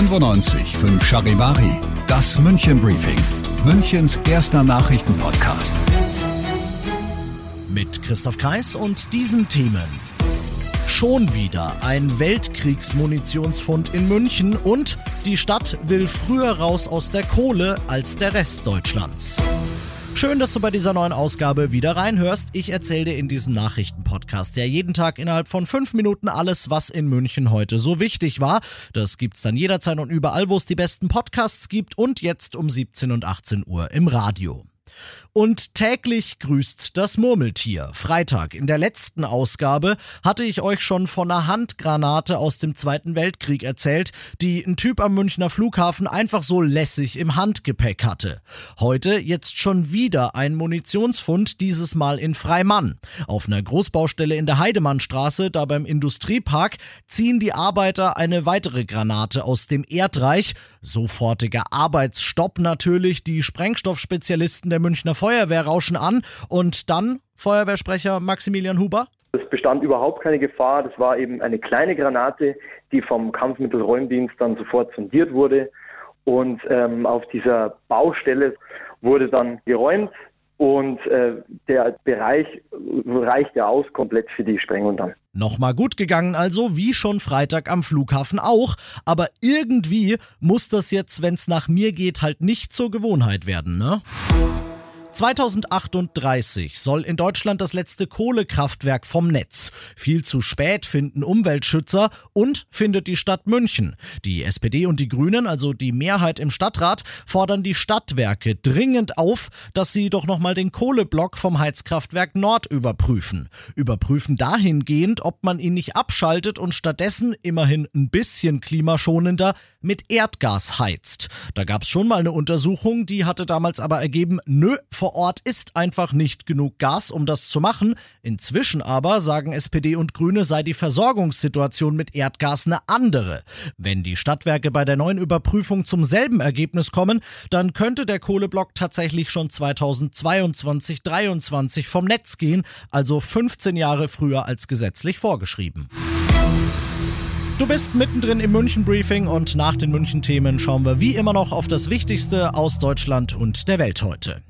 95 5 Charivari, das München Briefing, Münchens erster Nachrichtenpodcast. Mit Christoph Kreis und diesen Themen. Schon wieder ein Weltkriegsmunitionsfund in München und die Stadt will früher raus aus der Kohle als der Rest Deutschlands. Schön, dass du bei dieser neuen Ausgabe wieder reinhörst. Ich erzähle dir in diesem Nachrichtenpodcast ja jeden Tag innerhalb von fünf Minuten alles, was in München heute so wichtig war. Das gibt's dann jederzeit und überall, wo es die besten Podcasts gibt und jetzt um 17 und 18 Uhr im Radio. Und täglich grüßt das Murmeltier. Freitag in der letzten Ausgabe hatte ich euch schon von einer Handgranate aus dem Zweiten Weltkrieg erzählt, die ein Typ am Münchner Flughafen einfach so lässig im Handgepäck hatte. Heute jetzt schon wieder ein Munitionsfund, dieses Mal in Freimann. Auf einer Großbaustelle in der Heidemannstraße, da beim Industriepark, ziehen die Arbeiter eine weitere Granate aus dem Erdreich. Sofortiger Arbeitsstopp natürlich. Die Sprengstoffspezialisten der Münchner Feuerwehr rauschen an und dann Feuerwehrsprecher Maximilian Huber. Es bestand überhaupt keine Gefahr. Das war eben eine kleine Granate, die vom Kampfmittelräumdienst dann sofort sondiert wurde. Und ähm, auf dieser Baustelle wurde dann geräumt und äh, der Bereich reichte aus komplett für die Sprengung dann. Nochmal gut gegangen also, wie schon Freitag am Flughafen auch. Aber irgendwie muss das jetzt, wenn's nach mir geht, halt nicht zur Gewohnheit werden, ne? 2038 soll in Deutschland das letzte Kohlekraftwerk vom Netz. Viel zu spät finden Umweltschützer und findet die Stadt München. Die SPD und die Grünen, also die Mehrheit im Stadtrat, fordern die Stadtwerke dringend auf, dass sie doch nochmal den Kohleblock vom Heizkraftwerk Nord überprüfen. Überprüfen dahingehend, ob man ihn nicht abschaltet und stattdessen immerhin ein bisschen klimaschonender mit Erdgas heizt. Da gab's schon mal eine Untersuchung, die hatte damals aber ergeben, nö, vor Ort ist einfach nicht genug Gas, um das zu machen. Inzwischen aber, sagen SPD und Grüne, sei die Versorgungssituation mit Erdgas eine andere. Wenn die Stadtwerke bei der neuen Überprüfung zum selben Ergebnis kommen, dann könnte der Kohleblock tatsächlich schon 2022 2023 vom Netz gehen, also 15 Jahre früher als gesetzlich vorgeschrieben. Du bist mittendrin im München Briefing und nach den München Themen schauen wir wie immer noch auf das Wichtigste aus Deutschland und der Welt heute.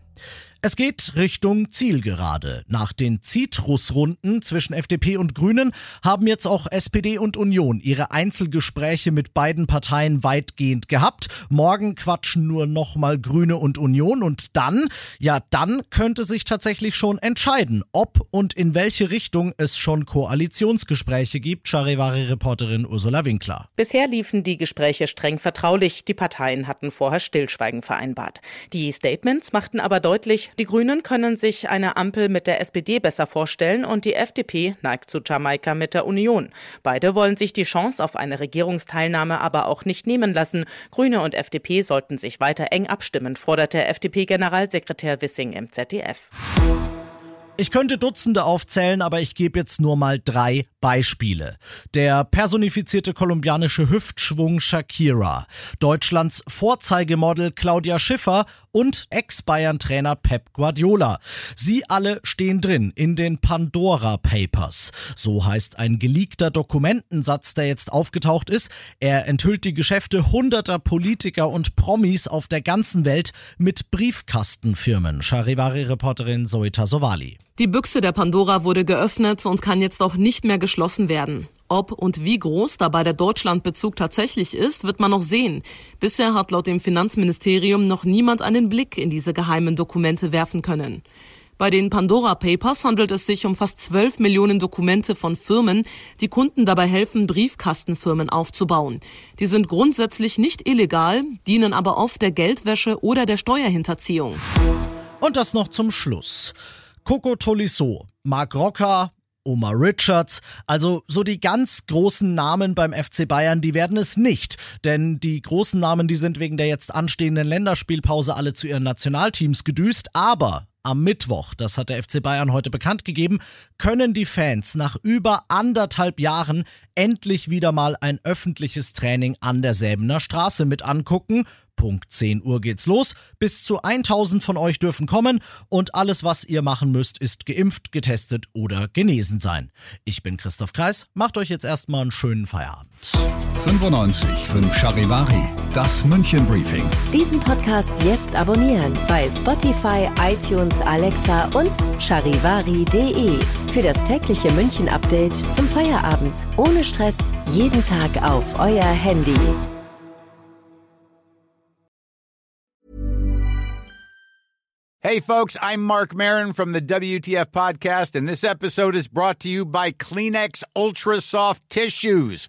Es geht Richtung Zielgerade. Nach den Zitrusrunden zwischen FDP und Grünen haben jetzt auch SPD und Union ihre Einzelgespräche mit beiden Parteien weitgehend gehabt. Morgen quatschen nur nochmal Grüne und Union und dann, ja, dann könnte sich tatsächlich schon entscheiden, ob und in welche Richtung es schon Koalitionsgespräche gibt. Charivari-Reporterin Ursula Winkler. Bisher liefen die Gespräche streng vertraulich. Die Parteien hatten vorher Stillschweigen vereinbart. Die Statements machten aber deutlich, die Grünen können sich eine Ampel mit der SPD besser vorstellen und die FDP neigt zu Jamaika mit der Union. Beide wollen sich die Chance auf eine Regierungsteilnahme aber auch nicht nehmen lassen. Grüne und FDP sollten sich weiter eng abstimmen, forderte FDP-Generalsekretär Wissing im ZDF. Ich könnte Dutzende aufzählen, aber ich gebe jetzt nur mal drei Beispiele. Der personifizierte kolumbianische Hüftschwung Shakira, Deutschlands Vorzeigemodel Claudia Schiffer und Ex-Bayern-Trainer Pep Guardiola. Sie alle stehen drin in den Pandora Papers. So heißt ein geleakter Dokumentensatz, der jetzt aufgetaucht ist. Er enthüllt die Geschäfte hunderter Politiker und Promis auf der ganzen Welt mit Briefkastenfirmen. Charivari-Reporterin Zoita Sovali. Die Büchse der Pandora wurde geöffnet und kann jetzt auch nicht mehr geschlossen werden. Ob und wie groß dabei der Deutschlandbezug tatsächlich ist, wird man noch sehen. Bisher hat laut dem Finanzministerium noch niemand einen Blick in diese geheimen Dokumente werfen können. Bei den Pandora Papers handelt es sich um fast 12 Millionen Dokumente von Firmen, die Kunden dabei helfen, Briefkastenfirmen aufzubauen. Die sind grundsätzlich nicht illegal, dienen aber oft der Geldwäsche oder der Steuerhinterziehung. Und das noch zum Schluss. Coco Tolisso, Marc Rocker, Omar Richards, also so die ganz großen Namen beim FC Bayern, die werden es nicht, denn die großen Namen, die sind wegen der jetzt anstehenden Länderspielpause alle zu ihren Nationalteams gedüst, aber am Mittwoch, das hat der FC Bayern heute bekannt gegeben, können die Fans nach über anderthalb Jahren endlich wieder mal ein öffentliches Training an der Säbener Straße mit angucken. Punkt 10 Uhr geht's los. Bis zu 1000 von euch dürfen kommen und alles, was ihr machen müsst, ist geimpft, getestet oder genesen sein. Ich bin Christoph Kreis, macht euch jetzt erstmal einen schönen Feierabend. 95 5 Charivari, das München Briefing. Diesen Podcast jetzt abonnieren bei Spotify, iTunes, Alexa und charivari.de. Für das tägliche München Update zum Feierabend. Ohne Stress, jeden Tag auf euer Handy. Hey, folks, I'm Mark Marin from the WTF Podcast, and this episode is brought to you by Kleenex Ultra Soft Tissues,